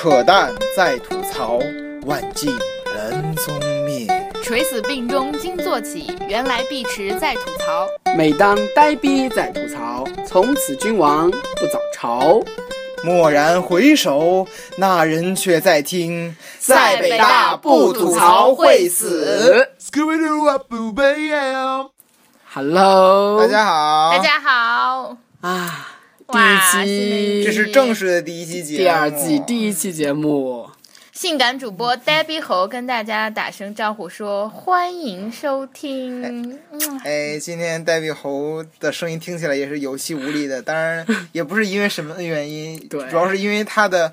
扯淡在吐槽，万径人踪灭。垂死病中惊坐起，原来碧池在吐槽。每当呆逼在吐槽，从此君王不早朝。蓦然回首，那人却在听，在北大不吐槽会死。Hello，大家好，大家好，啊，第一期。这是正式的第一期节目，第二季第一期节目，性感主播 Debbie 猴跟大家打声招呼说欢迎收听。嗯哎，今天呆逼猴的声音听起来也是有气无力的，当然也不是因为什么原因，主要是因为他的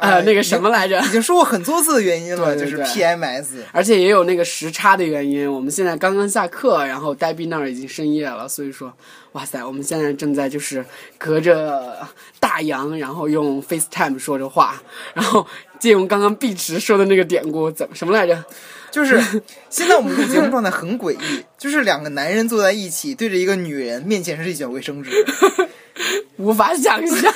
呃，那个什么来着已？经说过很多次的原因了，就是 PMS。而且也有那个时差的原因，我们现在刚刚下课，然后呆逼那儿已经深夜了，所以说，哇塞，我们现在正在就是隔着大洋，然后用 FaceTime 说着话，然后借用刚刚碧池说的那个典故，怎么什么来着？就是现在我们的节目状态很诡异，就是两个男人坐在一起，对着一个女人，面前是一卷卫生纸。无法想象。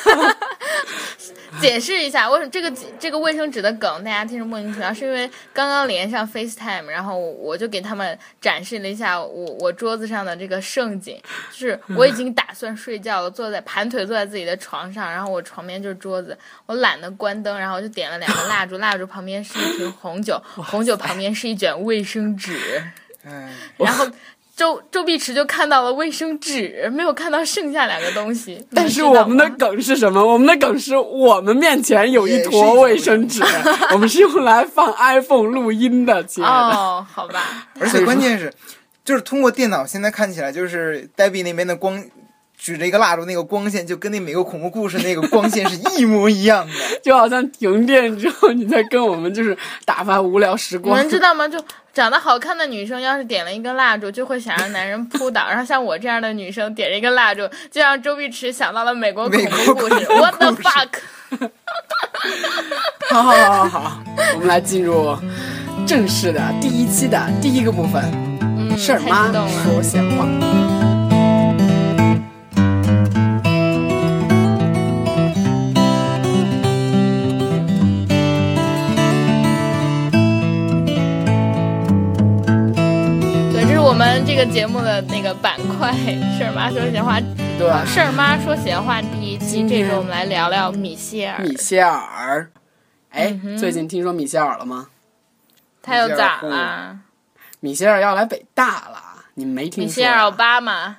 解释一下，为什么这个这个卫生纸的梗大家听着莫名其妙，是因为刚刚连上 FaceTime，然后我就给他们展示了一下我我桌子上的这个盛景，就是我已经打算睡觉了，坐在盘腿坐在自己的床上，然后我床边就是桌子，我懒得关灯，然后我就点了两个蜡烛，蜡烛旁边是一瓶红酒，红酒旁边是一卷卫生纸，哎，然后。周周碧池就看到了卫生纸，没有看到剩下两个东西。但是我们的 梗是什么？我们的梗是我们面前有一坨坨卫生纸，我们是用来放 iPhone 录音的，亲爱的。哦，好吧，而且关键是，就是通过电脑现在看起来，就是黛比那边的光。举着一个蜡烛，那个光线就跟那美国恐怖故事那个光线是一模一样的。就好像停电之后，你在跟我们就是打发无聊时光你。们知道吗？就长得好看的女生，要是点了一根蜡烛，就会想让男人扑倒；然后像我这样的女生点了一根蜡烛，就让周碧池想到了美国恐美国怖故事。What the fuck？好好好好好，我们来进入正式的第一期的第一个部分，嗯，太事儿妈激动了。说闲话。个节目的那个板块“事儿妈说闲话”。对，事儿妈说闲话第一期，这周我们来聊聊米歇尔。米歇尔，哎，嗯最近听说米歇尔了吗？他又咋了？米歇尔要来北大了，你没听说？米歇尔奥巴马。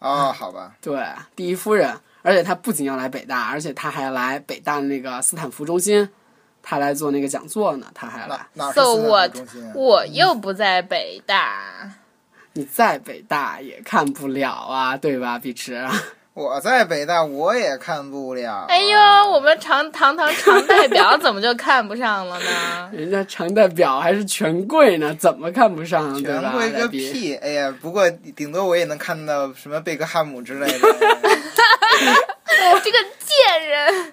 哦，好吧，对，第一夫人，而且她不仅要来北大，而且她还来北大的那个斯坦福中心，他来做那个讲座呢，他还来。So 斯坦 what？福中心啊？我又不在北大。你在北大也看不了啊，对吧，碧池？我在北大，我也看不了。啊哎呦，我们常堂堂常代表怎么就看不上了呢？人家常代表还是权贵呢，怎么看不上，权贵？个屁！哎呀，不过顶多我也能看到什么贝克汉姆之类的。这个贱人，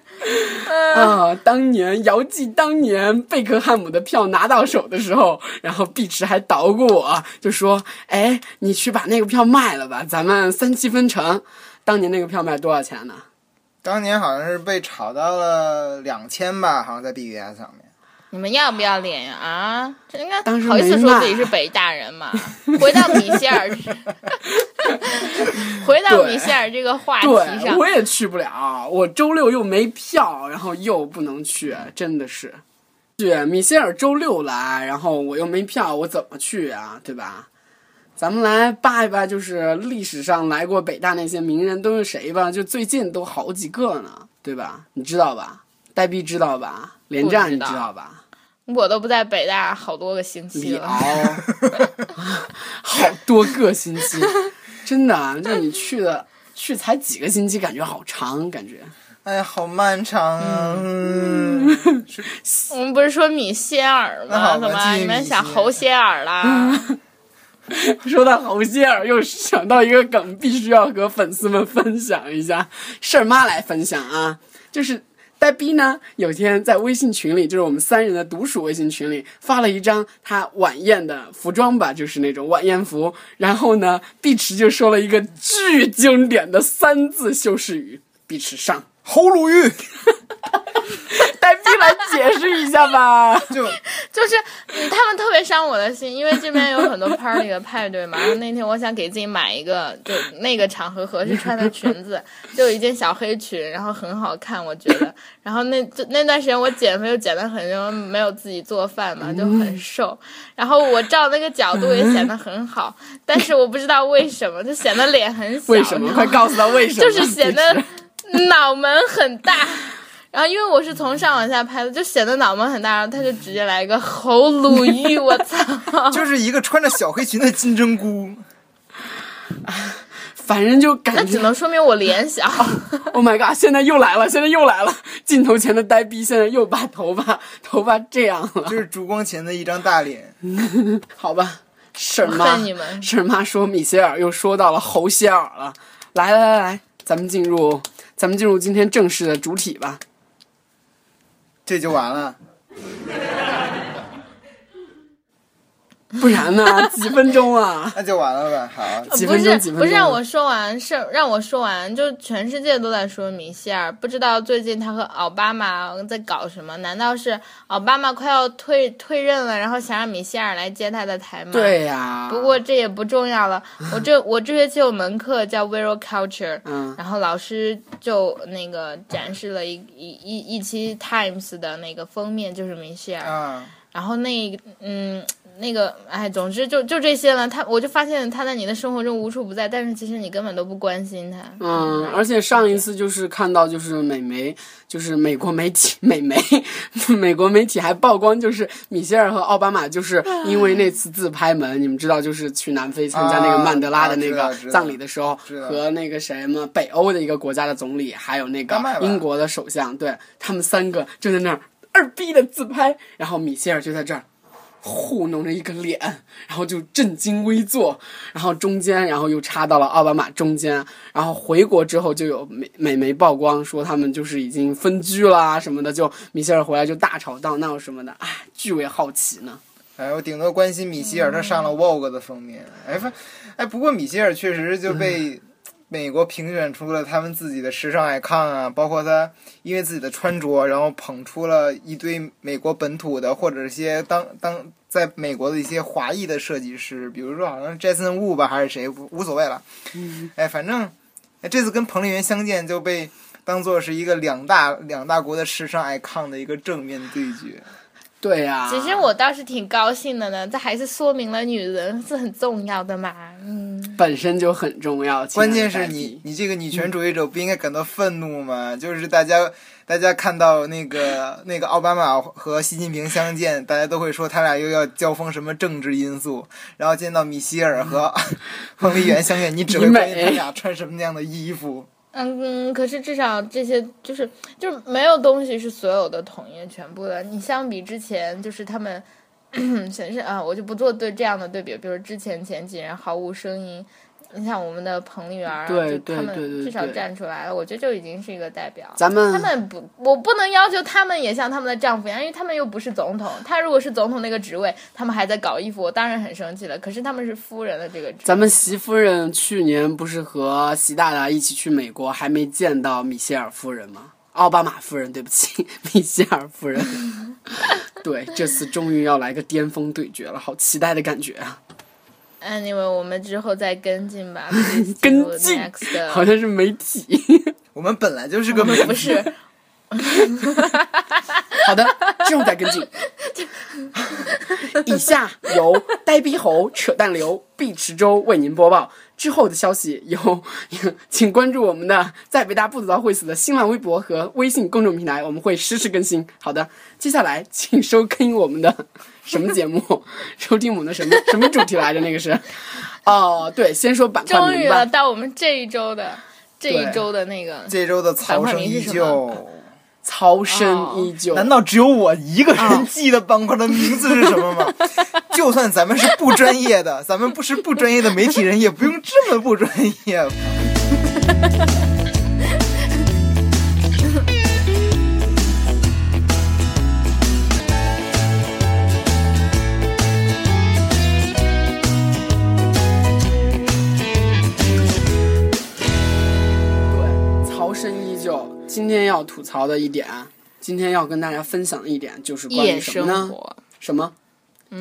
嗯、啊！当年遥记当年贝克汉姆的票拿到手的时候，然后碧池还捣鼓我，就说：“哎，你去把那个票卖了吧，咱们三七分成。”当年那个票卖多少钱呢？当年好像是被炒到了两千吧，好像在 BBS 上面。你们要不要脸呀？啊，这应该当时好意思说自己是北大人嘛？回到米歇尔，回到米歇尔这个话题对，上，我也去不了，我周六又没票，然后又不能去，真的是。去米歇尔周六来，然后我又没票，我怎么去啊？对吧？咱们来扒一扒，就是历史上来过北大那些名人都是谁吧？就最近都好几个呢，对吧？你知道吧？呆逼知道吧？连战你知道吧？我都不在北大好多个星期了。好多个星期，真的，啊就你去的去才几个星期，感觉好长，感觉。哎呀，好漫长啊！我们不是说米歇尔吗？怎么你们想侯歇尔啦？说到侯歇尔，又想到一个梗，必须要和粉丝们分享一下。事儿妈来分享啊，就是呆逼呢，有一天在微信群里，就是我们三人的独属微信群里，发了一张他晚宴的服装吧，就是那种晚宴服。然后呢，碧池就说了一个巨经典的三字修饰语：碧池上。侯鲁豫，呆逼来解释一下吧。就就是嗯他们特别伤我的心，因为这边有很多 party 的派对嘛。然后那天我想给自己买一个，就那个场合合适穿的裙子，就一件小黑裙，然后很好看，我觉得。然后那就那段时间我减肥又减得很重，没有自己做饭嘛，就很瘦。然后我照那个角度也显得很好，但是我不知道为什么，就显得脸很小。为什么？快告诉他为什么？就是显得 脑门很大。然后因为我是从上往下拍的，就显得脑门很大，然后他就直接来一个侯鲁豫，我操！就是一个穿着小黑裙的金针菇。反正就感觉那只能说明我脸小。，Oh my god！现在又来了，现在又来了，镜头前的呆逼现在又把头发头发这样了，就是烛光前的一张大脸。好吧？婶儿妈你们，婶儿妈说米歇尔又说到了侯歇尔了。来来来来，咱们进入咱们进入今天正式的主体吧。这就完了。不然呢？几分钟啊？那就完了呗。好，几不是分钟几分钟不是让我说完，是让我说完，就全世界都在说米歇尔，不知道最近他和奥巴马在搞什么？难道是奥巴马快要退退任了，然后想让米歇尔来接他的台吗？。对呀、不过这也不重要了。我这我这学期有门课叫 Viral Culture，嗯，然后老师就那个展示了一一一一期 Times 的那个封面，就是米歇尔。嗯，然后那嗯那个哎，总之就就这些了。他我就发现他在你的生活中无处不在，但是其实你根本都不关心他。嗯，而且上一次就是看到，就是美媒，就是美国媒体，美媒，美国媒体还曝光，就是米歇尔和奥巴马，就是因为那次自拍门，你们知道，就是去南非参加那个曼德拉的那个葬礼的时候，和那个什么，北欧的一个国家的总理，还有那个英国的首相，对他们三个就在那儿二逼的自拍，然后米歇尔就在这儿。糊弄着一个脸，然后就正襟危坐，然后中间，然后又插到了奥巴马中间，然后回国之后就有美美媒曝光说他们就是已经分居啦什么的，就米歇尔回来就大吵大闹什么的，哎，巨为好奇呢。哎，我顶多关心米歇尔，他上了 Vogue 的封面。哎，反哎，不过米歇尔确实就被美国评选出了他们自己的时尚 icon 啊，包括他因为自己的穿着，然后捧出了一堆美国本土的或者一些当当在美国的一些华裔的设计师，比如说好像 Jason Wu 吧，还是谁，无无所谓了。哎，反正哎这次跟彭丽媛相见就被。当做是一个两大两大国的时尚 icon 的一个正面对决，对呀、其实我倒是挺高兴的呢，这还是说明了女人是很重要的嘛。嗯，本身就很重要。关键是你，你这个女权主义者不应该感到愤怒吗？就是大家，大家看到那个那个奥巴马和习近平相见，大家都会说他俩又要交锋什么政治因素，然后见到米歇尔和 彭丽媛相见，你只会关心他俩穿什么样的衣服。嗯，可是至少这些就是就是没有东西是所有的统一全部的。你相比之前，就是他们 显示啊，我就不做对这样的对比，比如之前前几人毫无声音。你像我们的彭丽媛对就他们对对对至少站出来了，我觉得就已经是一个代表。咱们他们不，我不能要求他们也像他们的丈夫一样，因为他们又不是总统。他如果是总统那个职位，他们还在搞衣服，我当然很生气了。可是他们是夫人的这个职位，咱们习夫人去年不是和习大大一起去美国，还没见到米歇尔夫人吗？奥巴马夫人，对不起，米歇尔夫人。对，这次终于要来个巅峰对决了，好期待的感觉啊！Anyway，我们之后再跟进吧。跟进好像是媒体。我们本来就是个媒体，不是，好的，之后再跟进。以下由呆逼猴扯淡流毕池洲为您播报。之后的消息有，请关注我们的“在北大不吐槽会死”的新浪微博和微信公众平台，我们会实时更新。好的，接下来请收听我们的什么节目？收听我们的什么什么主题来着？那个是，哦，对，先说板块终于名吧。了到我们这一周的这一周的那个。这周的曹生依旧。曹生依旧，难道只有我一个人记得板块的名字是什么吗？就算咱们是不专业的，咱们不是不专业的媒体人，也不用这么不专业。要吐槽的一点，今天要跟大家分享的一点就是关夜于什么呢？生活什么？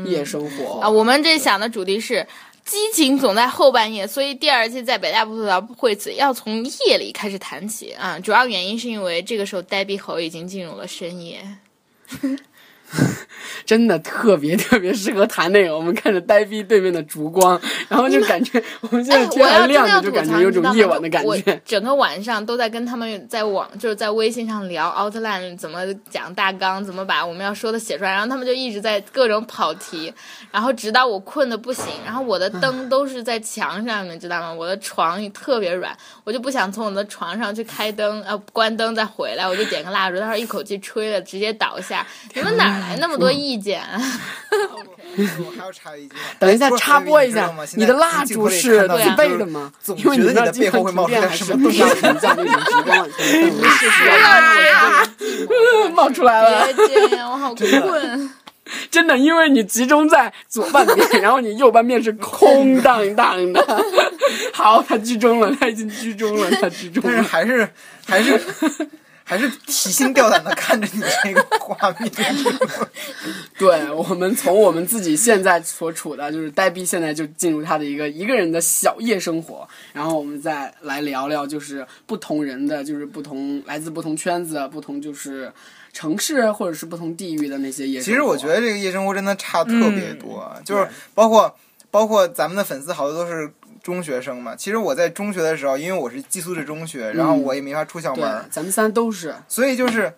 夜生活啊，我们这想的主题是。激情总在后半夜，所以第二季在北大不吐槽会子要从夜里开始谈起啊。主要原因是因为这个时候呆逼猴已经进入了深夜。真的特别特别适合谈那个。我们看着呆逼对面的烛光，然后就感觉我们现在天还亮着，就，感觉有种夜晚的感我觉。整个晚上都在跟他们在网，就是在微信上聊 Outline 怎么讲大纲，怎么把我们要说的写出来，然后他们就一直在各种跑题，然后直到我困的不行，然后我的灯都是在墙上，面知道吗？我的床也特别软，我就不想从我的床上去开灯，呃，关灯再回来，我就点个蜡烛，到时候一口气吹了，直接倒下。你们哪来那么多意见？我还要插一句，等一下插播一下你的蜡烛是自备的吗？因为你的背后会冒出来什么东西荡沉降那种烛光，是需要不要冒出来了。别这样，我好困。真的，因为你集中在左半边，然后你右半边是空荡荡的。好，他居中了，他已经居中了，他居中但是。还是还是还是提心吊胆的看着你这个画面。对我们从我们自己现在所处的，就是呆逼现在就进入他的一个一个人的小夜生活，然后我们再来聊聊，就是不同人的，就是不同来自不同圈子、不同就是城市或者是不同地域的那些夜生活。其实我觉得这个夜生活真的差特别多，就是包括包括咱们的粉丝好多都是中学生嘛。其实我在中学的时候，因为我是寄宿制中学，然后我也没法出校对门，，咱们三都是。所以就是。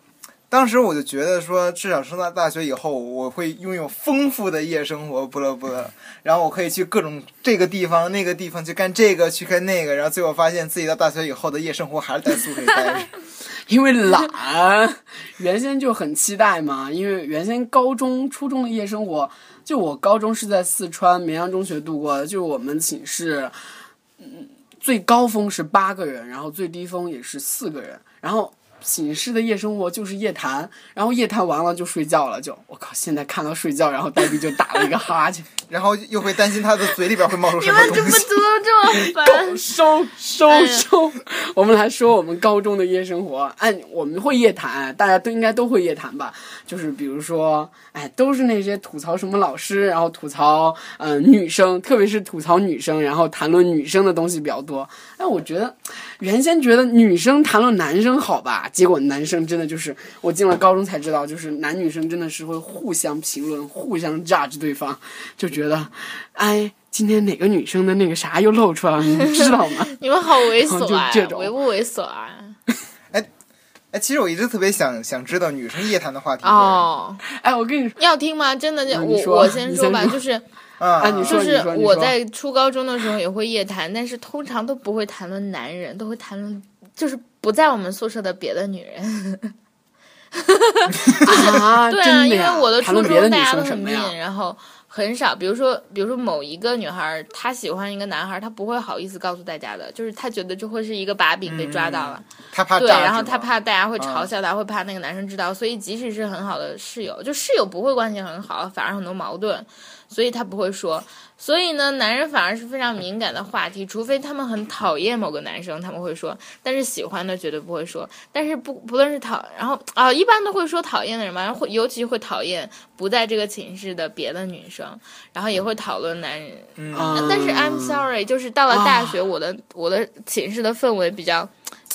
当时我就觉得说，至少上到大学以后，我会拥有丰富的夜生活，不乐不乐。然后我可以去各种这个地方、那个地方去干这个，去干那个。然后最后发现自己到大学以后的夜生活还是在宿舍里待着。因为懒，原先就很期待嘛。因为原先高中、初中的夜生活，就我高中是在四川绵阳中学度过的，就我们寝室，嗯，最高峰是八个人，然后最低峰也是四个人，然后。寝室的夜生活就是夜谈，然后夜谈完了就睡觉了，就我靠！现在看到睡觉，然后呆逼就打了一个哈欠，然后又会担心他的嘴里边会冒出你什么东西。们怎么怎么这么 烦？收收收！我们来说我们高中的夜生活。哎，我们会夜谈，大家都应该都会夜谈吧？就是比如说，哎，都是那些吐槽什么老师，然后吐槽嗯、呃女生，特别是吐槽女生，然后谈论女生的东西比较多。哎我觉得原先觉得女生谈论男生好吧，结果男生真的就是我进了高中才知道，就是男女生真的是会互相评论、互相 judge 对方，就觉得，哎。今天哪个女生的那个啥又露出来了，你知道吗？你们好猥琐啊！就这种猥不猥琐啊？哎，其实我一直特别想想知道女生夜谈的话题。哦，哎，我跟你说，要听吗？真的，就我我先说吧，就是啊，啊你说就是我在初高中的时候也会夜谈，但是通常都不会谈论男人，都会谈论就是不在我们宿舍的别的女人。啊，对啊，因为我的初中大家都很生什么呀？mean，然后很少，比如说比如说某一个女孩，她喜欢一个男孩，她不会好意思告诉大家的，就是她觉得这会是一个把柄被抓到了。对，他怕对，然后她怕大家会嘲笑她，会怕那个男生知道，所以即使是很好的室友，就室友不会关系很好，反而很多矛盾，所以她不会说。所以呢，男人反而是非常敏感的话题，除非他们很讨厌某个男生，他们会说，但是喜欢的绝对不会说。但是不不论是讨，然后啊，一般都会说讨厌的人嘛，然后会尤其会讨厌不在这个寝室的别的女生，然后也会讨论男人。但是 I'm sorry，就是到了大学，我的我的寝室的氛围比较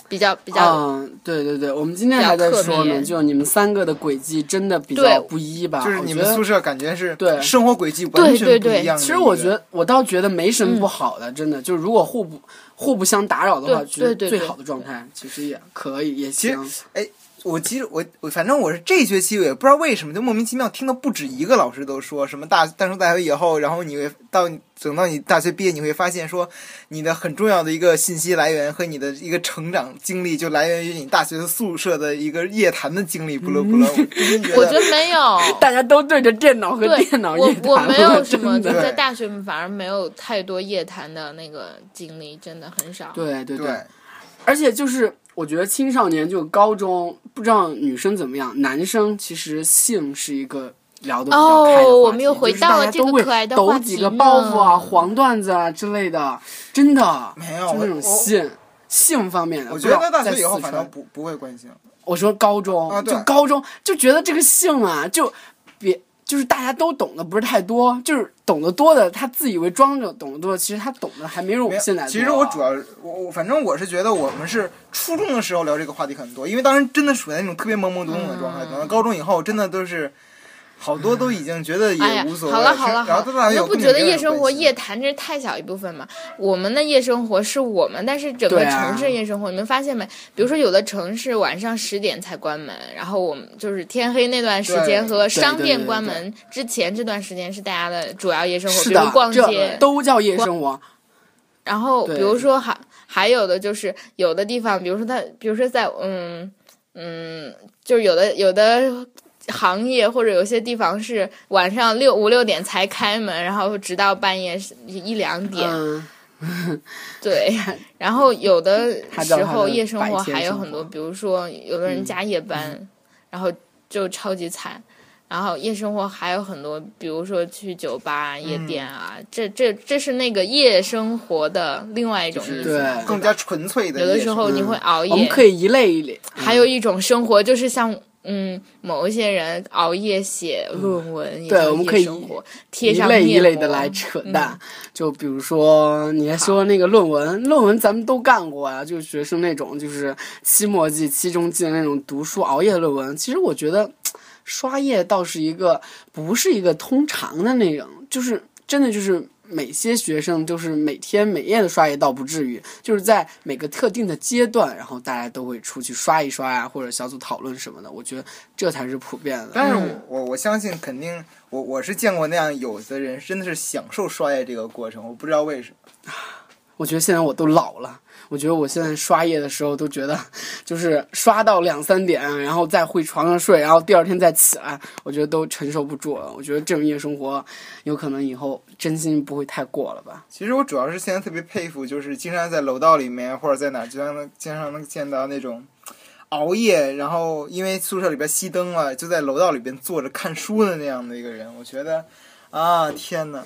比较比较。嗯，对对对，我们今天还在说呢，就你们三个的轨迹真的比较不一吧？就是你们宿舍感觉是对生活轨迹完全不一样。其实我觉得，我倒觉得没什么不好的，真的，就是如果互不互不相打扰的话，对觉得最好的状态其实也可以，也其实行。我其实我我反正我是这学期我也不知道为什么就莫名其妙听到不止一个老师都说什么大大上大学以后，然后你会到等到你大学毕业，你会发现说你的很重要的一个信息来源和你的一个成长经历就来源于你大学宿舍的一个夜谈的经历，不乐不乐。我真觉我觉得得没有，大家都对着电脑和对电脑我夜谈我没有什么，在大学反而没有太多夜谈的那个经历，真的很少。对对对，而且就是我觉得青少年就高中，不知道女生怎么样，男生其实性是一个聊的比较开的话题哦我们又回到了就是大家都会这个可爱的话题抖几个包袱啊、黄段子啊之类的，真的没有就那种性性方面的。我觉得大学以后反正不不会关心。我说高中，啊就高中就觉得这个性啊，就别就是大家都懂得不是太多，就是懂得多的，他自以为装着懂得多，其实他懂得还没有我们现在多。其实我主要我我反正我是觉得我们是初中的时候聊这个话题很多，因为当时真的处在那种特别懵懵懂懂的状态。等到高中以后，真的都是好多都已经觉得哎呀也无所，谓。好了好了好了，你都不觉得夜生活、夜谈这是太小一部分吗？我们的夜生活是我们，但是整个城市夜生活，你们发现没？比如说有的城市晚上十点才关门，然后我们就是天黑那段时间和商店关门之前这段时间是大家的主要夜生活，比如逛，街，都叫夜生活。然后比如说还还有的就是有的地方，比如说他，比如说在嗯嗯，就是有的有的行业或者有些地方是晚上六五六点才开门，然后直到半夜一两点，嗯，对。然后有的时候夜生活还有很多，比如说有的人加夜班，然后就超级惨。然后夜生活还有很多，比如说去酒吧、夜店啊，这这这是那个夜生活的另外一种意思。对更加纯粹的有。的时候你会熬夜，我们可以一类一类。还有一种生活就是像嗯，某一些人熬夜写论文，对我们可以贴一类上一类的来扯淡，就比如说你还说那个论文，论文咱们都干过呀，就是学生那种就是期末季、期中季的那种读书熬夜论文。其实我觉得刷夜倒是一个不是一个通常的那种，就是真的就是。每些学生就是每天每夜的刷夜倒不至于，就是在每个特定的阶段，然后大家都会出去刷一刷呀，或者小组讨论什么的。我觉得这才是普遍的。但是我我相信肯定我我是见过那样有的人真的是享受刷夜这个过程，我不知道为什么。我觉得现在我都老了，我觉得我现在刷夜的时候都觉得，就是刷到两三点，然后再回床上睡，然后第二天再起来，我觉得都承受不住了。我觉得这种夜生活，有可能以后真心不会太过了吧？其实我主要是现在特别佩服，就是经常在楼道里面或者在哪，经常能经常能见到那种熬夜，然后因为宿舍里边熄灯了，就在楼道里边坐着看书的那样的一个人。我觉得啊，天呐，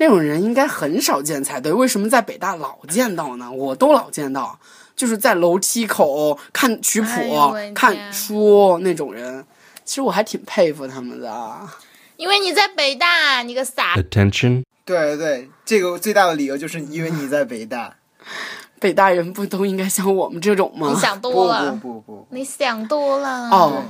那种人应该很少见才对，为什么在北大老见到呢？我都老见到，就是在楼梯口看曲谱、看书那种人。其实我还挺佩服他们的啊。因为你在北大，你个傻 Attention. 对对，这个最大的理由就是因为你在北大。北大人不都应该像我们这种吗？你想多了，不不不，你想多了。哦，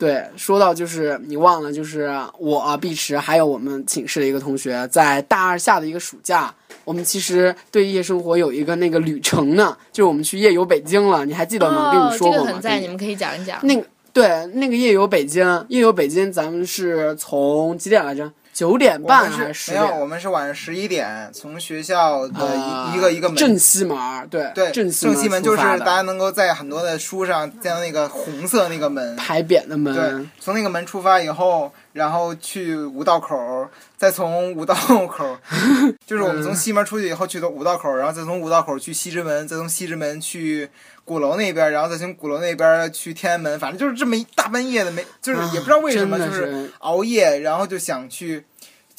对，说到就是你忘了，就是我碧池还有我们寝室的一个同学，在大二下的一个暑假，我们其实对夜生活有一个那个旅程呢，就是我们去夜游北京了，你还记得吗？我跟哦你，说过吗？这个很在，你们可以讲一讲。那个对那个夜游北京，夜游北京，咱们是从几点来着？九点半还是没有？我们是晚上十一点从学校的呃一一个一个门正西门儿，对对，正正西门就是大家能够在很多的书上见到那个红色那个门，牌匾的门，对，从那个门出发以后，然后去五道口，再从五道口，就是我们从西门出去以后去的五道口，然后再从五道口去西直门，再从西直门去鼓楼那边，然后再从鼓楼那边去天安门，反正就是这么一大半夜的，没就是也不知道为什么，就是是。熬夜，然后就想去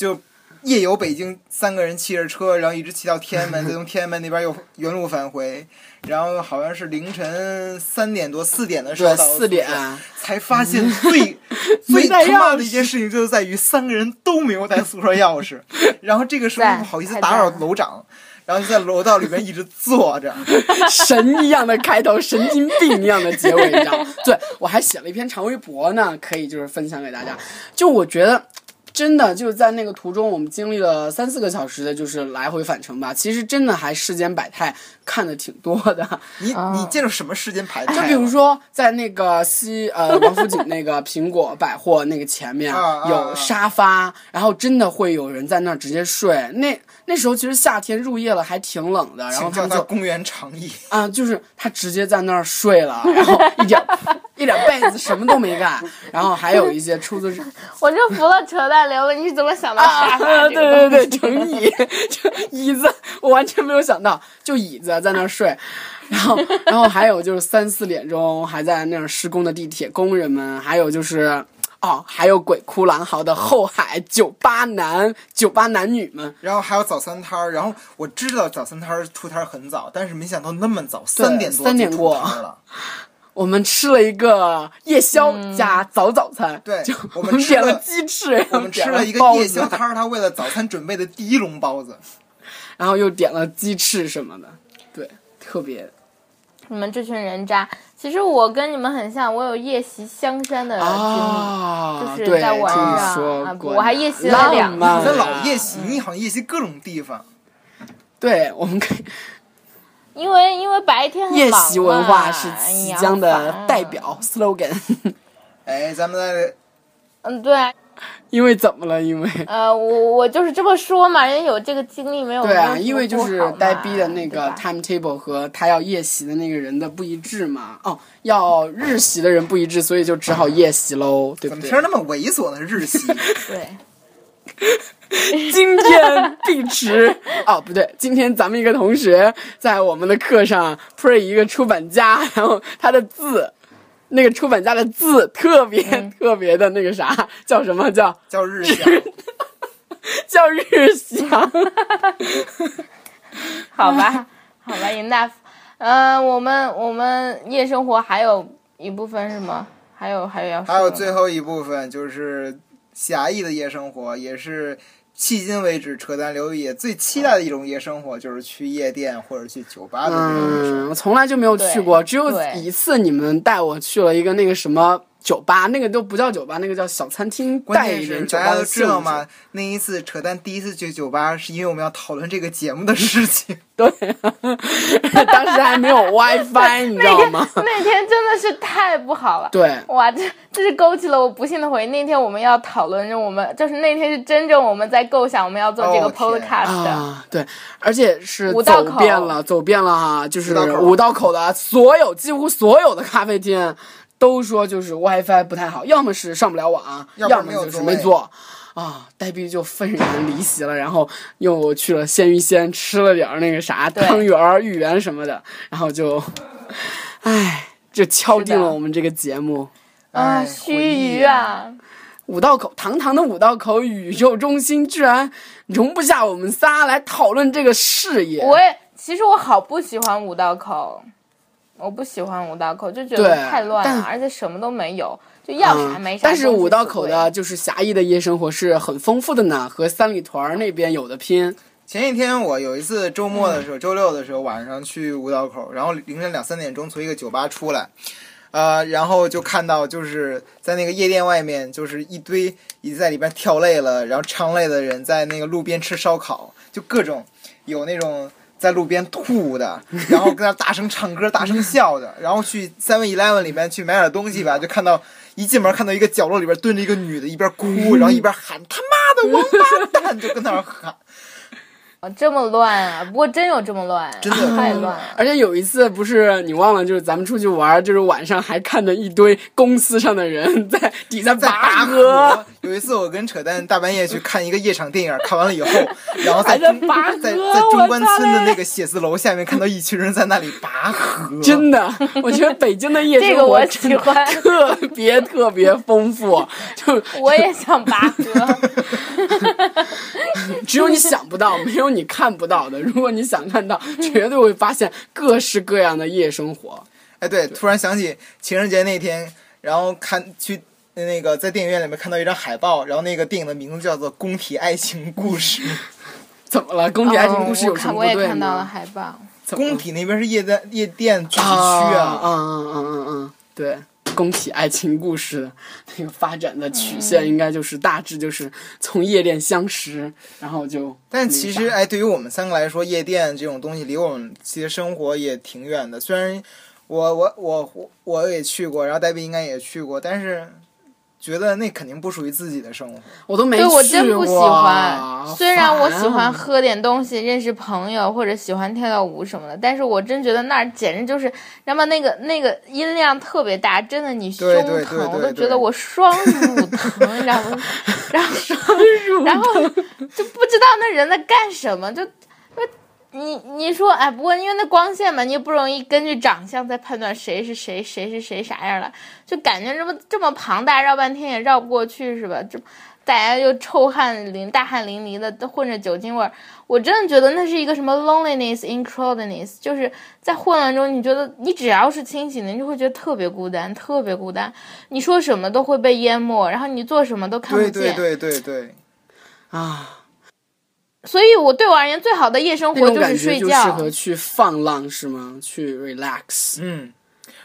就。夜游北京，三个人骑着车，然后一直骑到天安门，再从 天安门那边又原路返回，然后好像是凌晨三点多、四点的时候对到四点才发现最最 没带他妈的一件事情，就是在于三个人都没有带宿舍钥匙，然后这个时候不好意思打扰楼长，然后就在楼道里面一直坐着。神一样的开头，神经病一样的结尾，你知道吗？对我还写了一篇长微博呢，可以就是分享给大家。就我觉得。真的就是在那个途中，我们经历了三四个小时的，就是来回返程吧。其实真的还世间百态，看的挺多的。你你见着什么世间百态了？就比如说，在那个西呃王府井那个苹果百货那个前面有沙发，然后真的会有人在那儿直接睡。那那时候其实夏天入夜了，还挺冷的，然后他们就公园长椅。啊、就是他直接在那儿睡了，然后一点一点被子什么都没干，然后还有一些出租车 我就服了扯淡流了，你是怎么想到沙发对对对，西成椅，就椅子，我完全没有想到，就椅子在那儿睡，然后然后还有就是三四点钟还在那儿施工的地铁工人们，还有就是。哦，还有鬼哭狼嚎的后海酒吧男、酒吧男女们，然后还有早餐摊儿，然后我知道早餐摊儿出摊儿很早，但是没想到那么早，三点多三点就出过摊儿了。我们吃了一个夜宵加早早餐，对就我们点了鸡翅，我们点吃了一个夜宵摊儿，他为了早餐准备的第一笼包子。然后又点了鸡翅什么的，对，特别你们这群人渣，其实我跟你们很像，我有夜袭香山的经历。啊，就是，在晚听上啊我还夜袭了两漫你老夜袭，你好像夜袭各种地方。对，我们可以因为因为白天很夜忙袭文化是綦哎呀江的代表 slogan，哎，咱们在嗯，对，因为怎么了？因为呃，我我就是这么说嘛，人家有这个经历没有？对啊，因为就是呆逼的那个 timetable 和他要夜袭的那个人的不一致嘛，哦，要日袭的人不一致，所以就只好夜袭喽，对不对怎么听？那么猥琐的？日袭，对，今天必吃哦，不对，今天咱们一个同学在我们的课上 pray 一个出版家，然后他的字，那个出版家的字特别、嗯特别的那个啥，叫什么叫叫日翔。叫日翔？好吧，好吧，enough。呃，我们我们夜生活还有一部分是吗？还有还有要说还有最后一部分就是狭义的夜生活，也是迄今为止扯淡刘野最期待的一种夜生活，就是去夜店或者去酒吧的那种夜生嗯，我从来就没有去过，只有一次你们带我去了一个那个什么酒吧，那个都不叫酒吧，那个叫小餐厅，关带一键是点酒吧的大家都知道吗？那一次扯淡第一次去酒吧，是因为我们要讨论这个节目的事情。对，当时还没有 WiFi，你知道吗？那天真的是太不好了。对，哇，这这是勾起了我不幸的回忆。那天我们要讨论，我们就是那天是真正我们在构想我们要做这个 podcast 的。啊，对，而且是走五道口遍了，走遍了哈，就是五道口五道口的所有，几乎所有的咖啡厅都说就是 WiFi 不太好，要么是上不了网，要么就是没有座位没座。啊，呆逼就愤然离席了，然后又去了鲜芋仙，吃了点儿那个啥汤圆儿、芋圆什么的，然后就，唉，就敲定了我们这个节目。啊，哎须臾啊！五道口，堂堂的五道口宇宙中心，居然容不下我们仨来讨论这个事业。我也其实我好不喜欢五道口，我不喜欢五道口，就觉得太乱了，而且什么都没有，就要啥嗯没啥。但是五道口的就是狭义的夜生活是很丰富的呢，和三里屯儿那边有的拼。前几天我有一次周末的时候，周六的时候晚上去五道口，然后凌晨两三点钟从一个酒吧出来，呃，然后就看到就是在那个夜店外面，就是一堆已经在里边跳累了，然后唱累的人在那个路边吃烧烤，就各种有那种在路边吐的，然后跟那大声唱歌、大声笑的，然后去 Seven Eleven 里面去买点东西吧，就看到一进门看到一个角落里边蹲着一个女的，一边哭，然后一边喊他妈的王八蛋，就跟那儿喊。啊这么乱啊！不过真有这么乱，真的太乱了。而且有一次不是你忘了，就是咱们出去玩，就是晚上还看着一堆公司上的人在底下在拔拔河，有一次我跟扯淡大半夜去看一个夜场电影，看完了以后，然后在还在中拔在在中关村的那个写字楼下面看到一群人在那里拔河，真的，我觉得北京的夜 这个我生活真的喜欢特别特别丰富，就我也想拔河，只有你想不到，没有你看不到的。如果你想看到，绝对会发现各式各样的夜生活。哎，对，突然想起情人节那天，然后看去那个在电影院里面看到一张海报，然后那个电影的名字叫做《工体爱情故事》。怎么了？宫体爱情故事有什么哦我看我也看到了？海报。工体那边是夜店夜店聚集区啊，啊，嗯嗯嗯嗯嗯，对。宫体爱情故事的那个发展的曲线，应该就是大致就是从夜店相识，然后就但其实，哎，对于我们三个来说，夜店这种东西离我们其实生活也挺远的。虽然我我我我我也去过，然后戴比应该也去过，但是觉得那肯定不属于自己的生活。我都没对我真不喜欢。虽然我喜欢喝点东西、认识朋友或者喜欢跳跳舞什么的，但是我真觉得那儿简直就是，那么那个那个音量特别大，真的你胸对对对疼，对我都觉得我双乳疼，你知道吗？然后 然后就不知道那人在干什么，就就你你说哎，不过因为那光线嘛，你也不容易根据长相再判断谁是谁，谁是谁啥样的，就感觉这么这么庞大，绕半天也绕不过去是吧？这大家又臭汗淋、大汗淋漓的，都混着酒精味儿。我真的觉得那是一个什么 loneliness in crowdedness，就是在混乱中，你觉得你只要是清醒的，你就会觉得特别孤单，特别孤单。你说什么都会被淹没，然后你做什么都看不见。对对对对对，啊，所以我对我而言，最好的夜生活就是睡觉就适。合去放浪是吗？去 relax，嗯，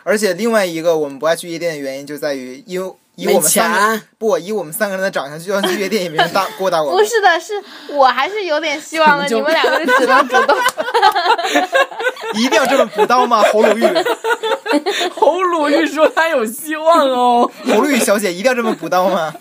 而且另外一个我们不爱去夜店的原因就在于，因为以我们三个。不 以我们三个人的长相，就算去夜店也没人大过大我们。不是的，是我还是有点希望的。你们两个是主动主动，一定要这么补刀吗？侯鲁豫，侯鲁豫说他有希望哦。侯鲁豫小姐一定要这么补刀吗？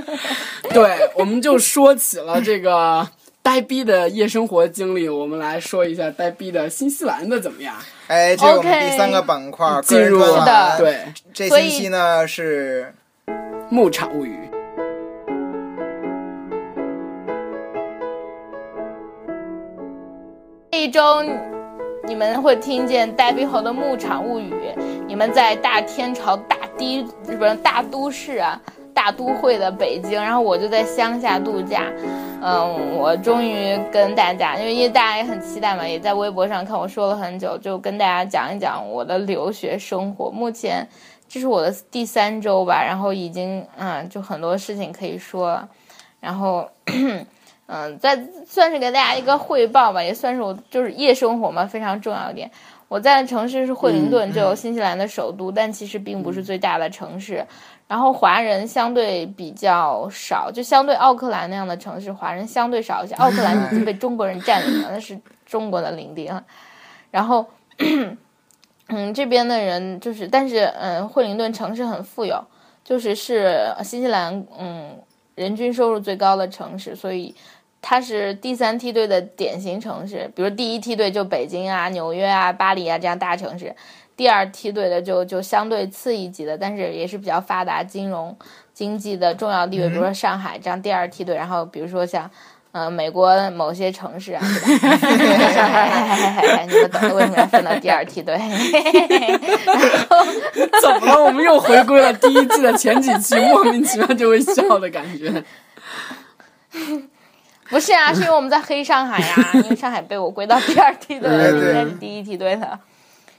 对，我们就说起了这个呆逼的夜生活经历，我们来说一下呆逼的新西兰的怎么样？哎，这是我们 OK 第三个板块，个进入的。，对这星期呢是牧场物语。这一周你们会听见呆逼猴的《牧场物语》，你们在大天朝大低日本大都市啊。大都会的北京，然后我就在乡下度假，嗯，我终于跟大家，因为因为大家也很期待嘛，也在微博上看我说了很久，就跟大家讲一讲我的留学生活。目前这是我的第三周吧，然后已经嗯，就很多事情可以说了，然后 嗯，在算是给大家一个汇报吧，也算是我就是夜生活嘛，非常重要一点。我在的城市是惠灵顿，嗯就新西兰的首都，但其实并不是最大的城市。然后华人相对比较少，就相对奥克兰那样的城市，华人相对少一些。奥克兰已经被中国人占领了，那是中国的领地了。然后，嗯，这边的人就是，但是嗯，惠灵顿城市很富有，就是是新西兰嗯人均收入最高的城市，所以它是第三梯队的典型城市。比如第一梯队就北京啊、纽约啊、巴黎啊这样大城市，第二梯队的就就相对次一级的，但是也是比较发达金融经济的重要地位，比如说上海这样第二梯队，然后比如说像。嗯、美国某些城市啊，对吧？你们懂得为什么要分到第二梯队？然后怎么了？我们又回归了第一季的前几期，莫名其妙就会笑的感觉。不是啊，是因为我们在黑上海呀、因为上海被我归到第二梯队了，对应该是第一梯队的。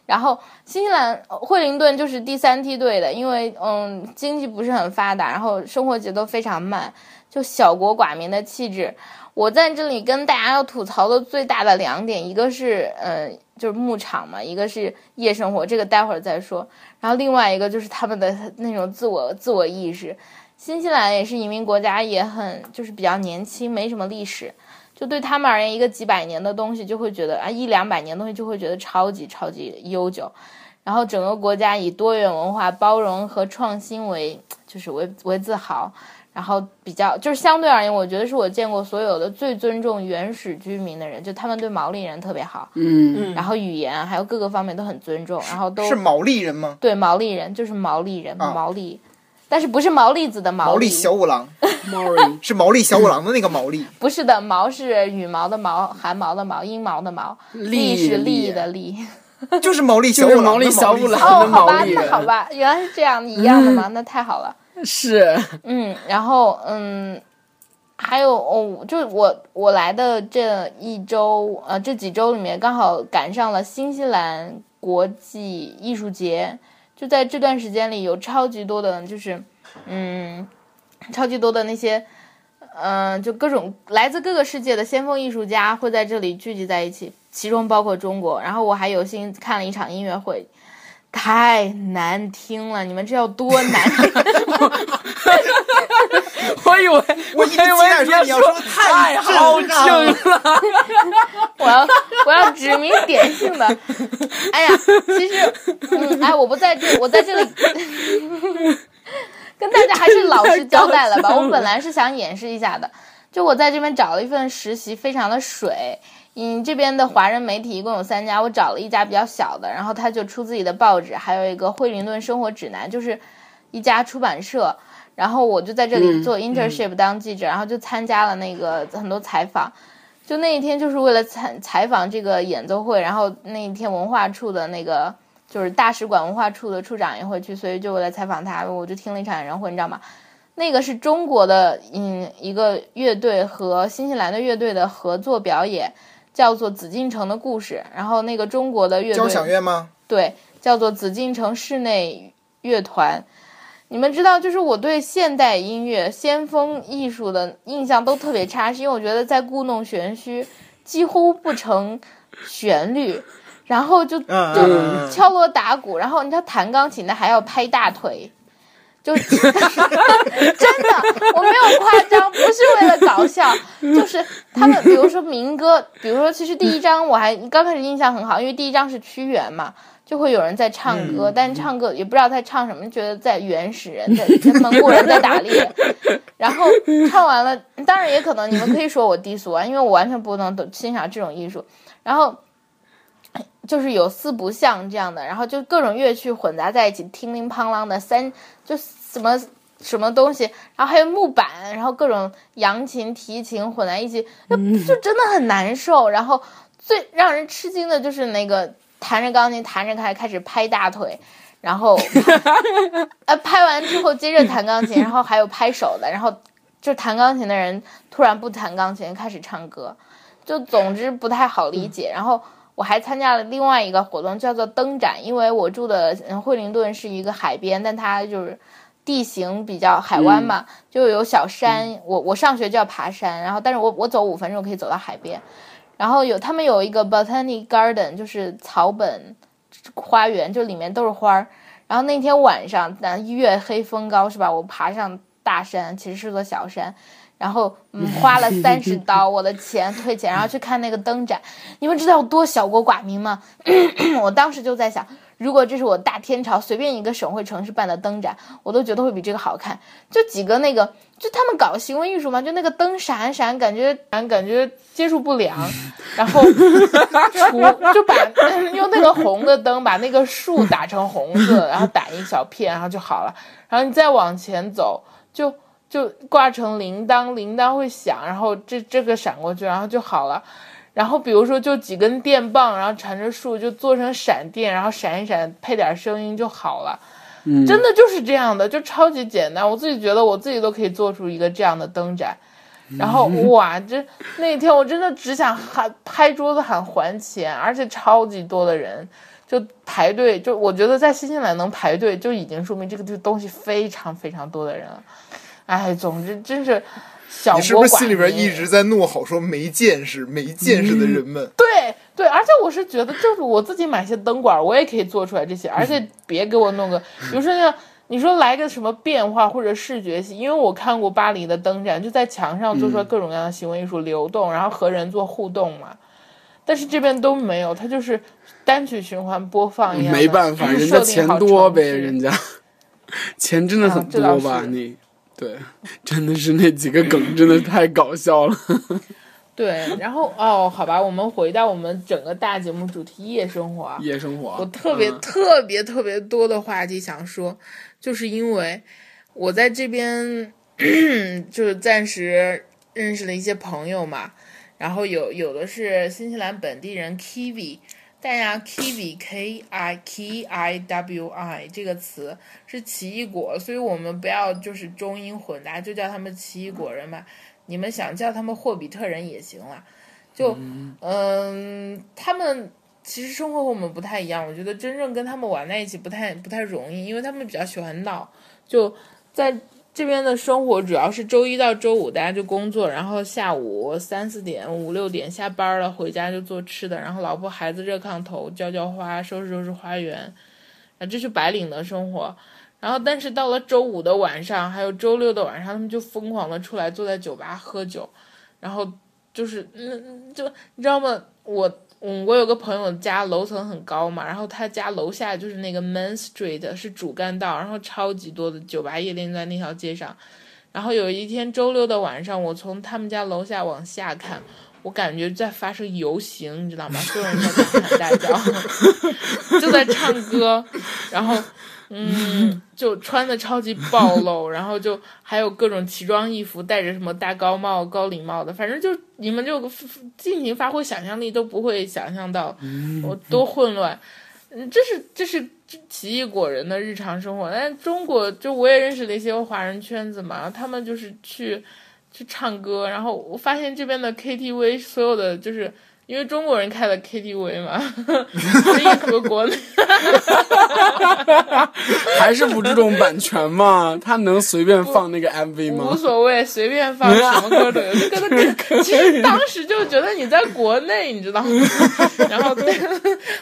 然后新西兰惠灵顿就是第三梯队的，因为嗯经济不是很发达，然后生活节奏非常慢，就小国寡民的气质。我在这里跟大家要吐槽的最大的两点，一个是呃就是牧场嘛，一个是夜生活，这个待会儿再说。然后另外一个就是他们的那种自我自我意识。新西兰也是移民国家，也很就是比较年轻，没什么历史。就对他们而言，一个几百年的东西就会觉得啊，一两百年的东西就会觉得超级超级悠久。然后整个国家以多元文化、包容和创新为就是为为自豪。然后比较就是相对而言，我觉得是我见过所有的最尊重原始居民的人，就他们对毛利人特别好，嗯，然后语言啊还有各个方面都很尊重，然后都是毛利人吗？对毛利人就是毛利人，啊毛利，但是不是毛栗子的毛毛利小五郎。是毛利小五郎的那个毛利。不是的，毛是羽毛的毛，汗毛的毛，阴毛的毛，利是利利的利。就是毛利小五郎的毛利小五郎。哦，好吧，那好吧，原来是这样，一样的吗？那太好了。是。嗯，然后嗯，还有哦，就我我来的这一周，呃，这几周里面刚好赶上了新西兰国际艺术节，就在这段时间里有超级多的，就是嗯，超级多的那些。嗯、就各种来自各个世界的先锋艺术家会在这里聚集在一起，其中包括中国。然后我还有幸看了一场音乐会，太难听了！你们知道多难听？我以为我以为你要说太太好震听撼了了，我要我要指名点姓的。哎呀，其实，嗯，哎，我不在这，我在这里跟大家还是老实交代了吧。我本来是想演示一下的，就我在这边找了一份实习，非常的水。嗯，这边的华人媒体一共有三家，我找了一家比较小的，然后他就出自己的报纸，还有一个惠灵顿生活指南，就是一家出版社。然后我就在这里嗯做 internship 当记者，然后就参加了那个很多采访。就那一天就是为了采采访这个演奏会，然后那一天文化处的那个就是大使馆文化处的处长也会去，所以就为了采访他，我就听了一场演唱会，你知道吗？那个是中国的嗯一个乐队和新西兰的乐队的合作表演，叫做《紫禁城的故事》。然后那个中国的乐队交响乐吗？对，叫做紫禁城室内乐团。你们知道，就是我对现代音乐、先锋艺术的印象都特别差，是因为我觉得在故弄玄虚，几乎不成旋律，然后就嗯就敲锣打鼓，然后你知道弹钢琴的还要拍大腿。就 真的，我没有夸张，不是为了搞笑，就是他们，比如说民歌，比如说，其实第一章我还刚开始印象很好，因为第一章是屈原嘛，就会有人在唱歌，但是唱歌也不知道在唱什么，觉得在原始人在在蒙古人在打猎，然后唱完了，当然也可能你们可以说我低俗啊，因为我完全不能懂欣赏这种艺术，然后。就是有四不像这样的，然后就各种乐器混杂在一起，叮铃乓啷的三就什么什么东西，然后还有木板，然后各种扬琴、提琴混在一起，就就真的很难受。然后最让人吃惊的就是那个弹着钢琴，弹着开开始拍大腿，然后 呃拍完之后接着弹钢琴，然后还有拍手的，然后就弹钢琴的人突然不弹钢琴开始唱歌，就总之不太好理解。然后。我还参加了另外一个活动，叫做灯展。因为我住的嗯惠灵顿是一个海边，但它就是地形比较海湾嘛，就有小山。我我上学就要爬山，然后但是我我走五分钟可以走到海边。然后有他们有一个 botanic garden，就是草本花园，就里面都是花儿。然后那天晚上，那月黑风高是吧？我爬上大山，其实是座小山。然后，嗯，花了 三十刀，我的钱退钱，然后去看那个灯展。你们知道多小国寡民吗？我当时就在想，如果这是我大天朝随便一个省会城市办的灯展，我都觉得会比这个好看。就几个那个，就他们搞行为艺术嘛，就那个灯闪闪，感觉 感觉接触不良，然后除就把用那个红的灯把那个树打成红色，然后打一小片，然后就好了。然后你再往前走，就。就挂成铃铛，铃铛会响，然后这这个闪过去，然后就好了。然后比如说就几根电棒，然后缠着树，就做成闪电，然后闪一闪，配点声音就好了。嗯，真的就是这样的，就超级简单。我自己觉得我自己都可以做出一个这样的灯展。然后哇，这那天我真的只想喊拍桌子喊还钱，而且超级多的人就排队，就我觉得在新西兰能排队就已经说明这个这个东西非常非常多的人了。哎，总之真是小。你是不是心里边一直在怒吼说没见识、没见识的人们？对对，而且我是觉得，就是我自己买些灯管，我也可以做出来这些，而且别给我弄个，比如说像你说来个什么变化或者视觉系，因为我看过巴黎的灯展，就在墙上做出来各种各样的行为艺术流动，然后和人做互动嘛。但是这边都没有，它就是单曲循环播放一样。没办法，人家钱多呗，人家钱真的很多吧？是你对，真的是那几个梗真的太搞笑了。对，然后哦，好吧，我们回到我们整个大节目主题夜生活啊。夜生活，我特别、嗯特别特别多的话题想说，就是因为我在这边 就是暂时认识了一些朋友嘛，然后有有的是新西兰本地人 Kiwi，大家 Kiwi K I K I W I 这个词是奇异果，所以我们不要就是中英混搭，就叫他们奇异果人吧。你们想叫他们霍比特人也行啦，就嗯他们其实生活和我们不太一样，我觉得真正跟他们玩在一起不太不太容易，因为他们比较喜欢闹。就在这边的生活主要是周一到周五大家就工作，然后下午三四点五六点下班了回家就做吃的，然后老婆孩子热炕头浇浇花收拾收拾花园，啊这是白领的生活。然后但是到了周五的晚上还有周六的晚上，他们就疯狂的出来坐在酒吧喝酒，然后就是嗯就你知道吗？我嗯，我有个朋友家楼层很高嘛，然后他家楼下就是那个 Main Street 是主干道，然后超级多的酒吧夜店在那条街上。然后有一天周六的晚上，我从他们家楼下往下看，我感觉在发生游行，你知道吗？所有人在大喊大叫，就在唱歌，然后。嗯，就穿的超级暴露，然后就还有各种奇装异服，戴着什么大高帽、高礼帽的，反正就你们就尽情发挥想象力，都不会想象到我多混乱。嗯，这是这是奇异果人的日常生活。但是中国就我也认识了一些华人圈子嘛，他们就是去去唱歌，然后我发现这边的 KTV 所有的就是。因为中国人开的 KTV 嘛，所以和国内 还是不注重版权嘛？他能随便放那个 MV 吗？无所谓，随便放什么歌都有。这个 其实当时就觉得你在国内，你知道吗？然后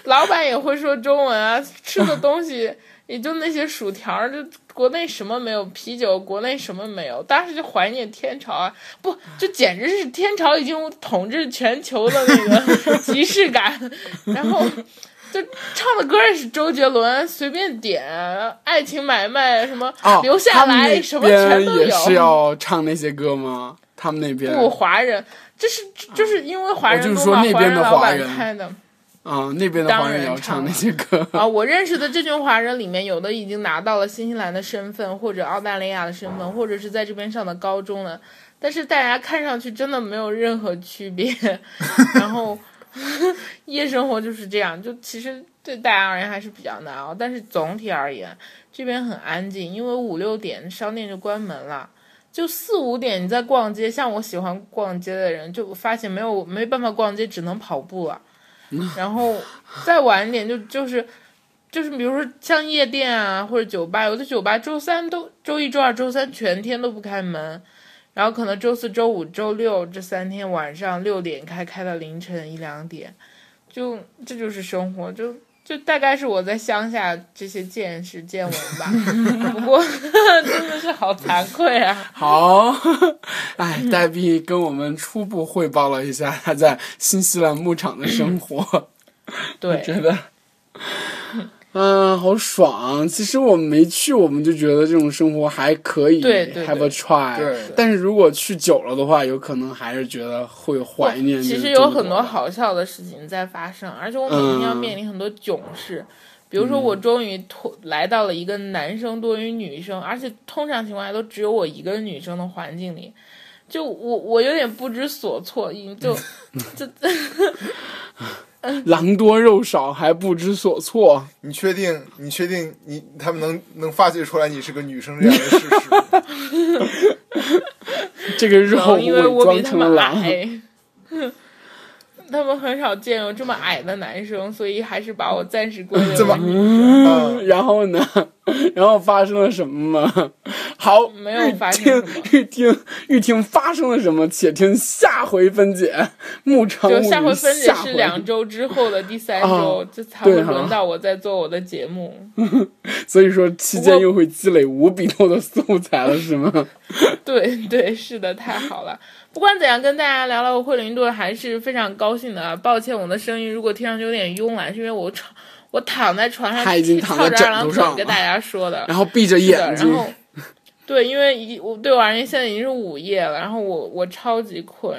老板也会说中文啊，吃的东西。也就那些薯条，就国内什么没有，啤酒国内什么没有，当时就怀念天朝啊，不，就简直是天朝已经统治全球的那个 即视感，然后就唱的歌也是周杰伦，随便点，爱情买卖什么留下来什么全都有。也是要唱那些歌吗？他们那边不华人，这是就是因为华人就是说那边的华人开的。啊，那边的华人要唱那些歌啊！我认识的这群华人里面，有的已经拿到了新西兰的身份，或者澳大利亚的身份，或者是在这边上的高中了。但是大家看上去真的没有任何区别。然后夜生活就是这样，就其实对大家而言还是比较难熬。但是总体而言，这边很安静，因为五六点商店就关门了，就四五点你在逛街。像我喜欢逛街的人，就发现没有没办法逛街，只能跑步了。然后再晚一点就就是就是比如说像夜店啊或者酒吧，有的酒吧周三都周一周二周三全天都不开门，然后可能周四周五周六这三天晚上六点开开到凌晨一两点，就这就是生活就。就大概是我在乡下这些见识见闻吧，不过 真的是好惭愧啊。好，哎，黛碧跟我们初步汇报了一下他在新西兰牧场的生活，对，觉得。嗯，好爽！其实我们没去，我们就觉得这种生活还可以，have a try。但是如果去久了的话，有可能还是觉得会怀念。其实有很多好笑的事情在发生，而且我每天要面临很多囧事。比如说，我终于脱来到了一个男生多于女生，而且通常情况下都只有我一个女生的环境里，就我我有点不知所措，就 就。狼多肉少还不知所措，你确定？你确定你他们能能发掘出来你是个女生这样的事实？这个肉我装成了狼。他们很少见有这么矮的男生，所以还是把我暂时归为 这么、嗯。然后呢？然后发生了什么吗？好，没有发生什么。欲听欲听发生了什么？且听下回分解。牧场就下回分解是两周之后的第三周，这才会轮到我在做我的节目。所以说期间又会积累无比多的素材了，是吗？对 对，是的，太好了。不管怎样，跟大家聊聊惠灵顿还是非常高兴的。抱歉，我的声音如果听上去有点慵懒，是因为我躺我躺在床上，他已经躺在枕头上跟大家说的，然后闭着眼睛。然后，对，因为一我对我而言现在已经是午夜了，然后我我超级困，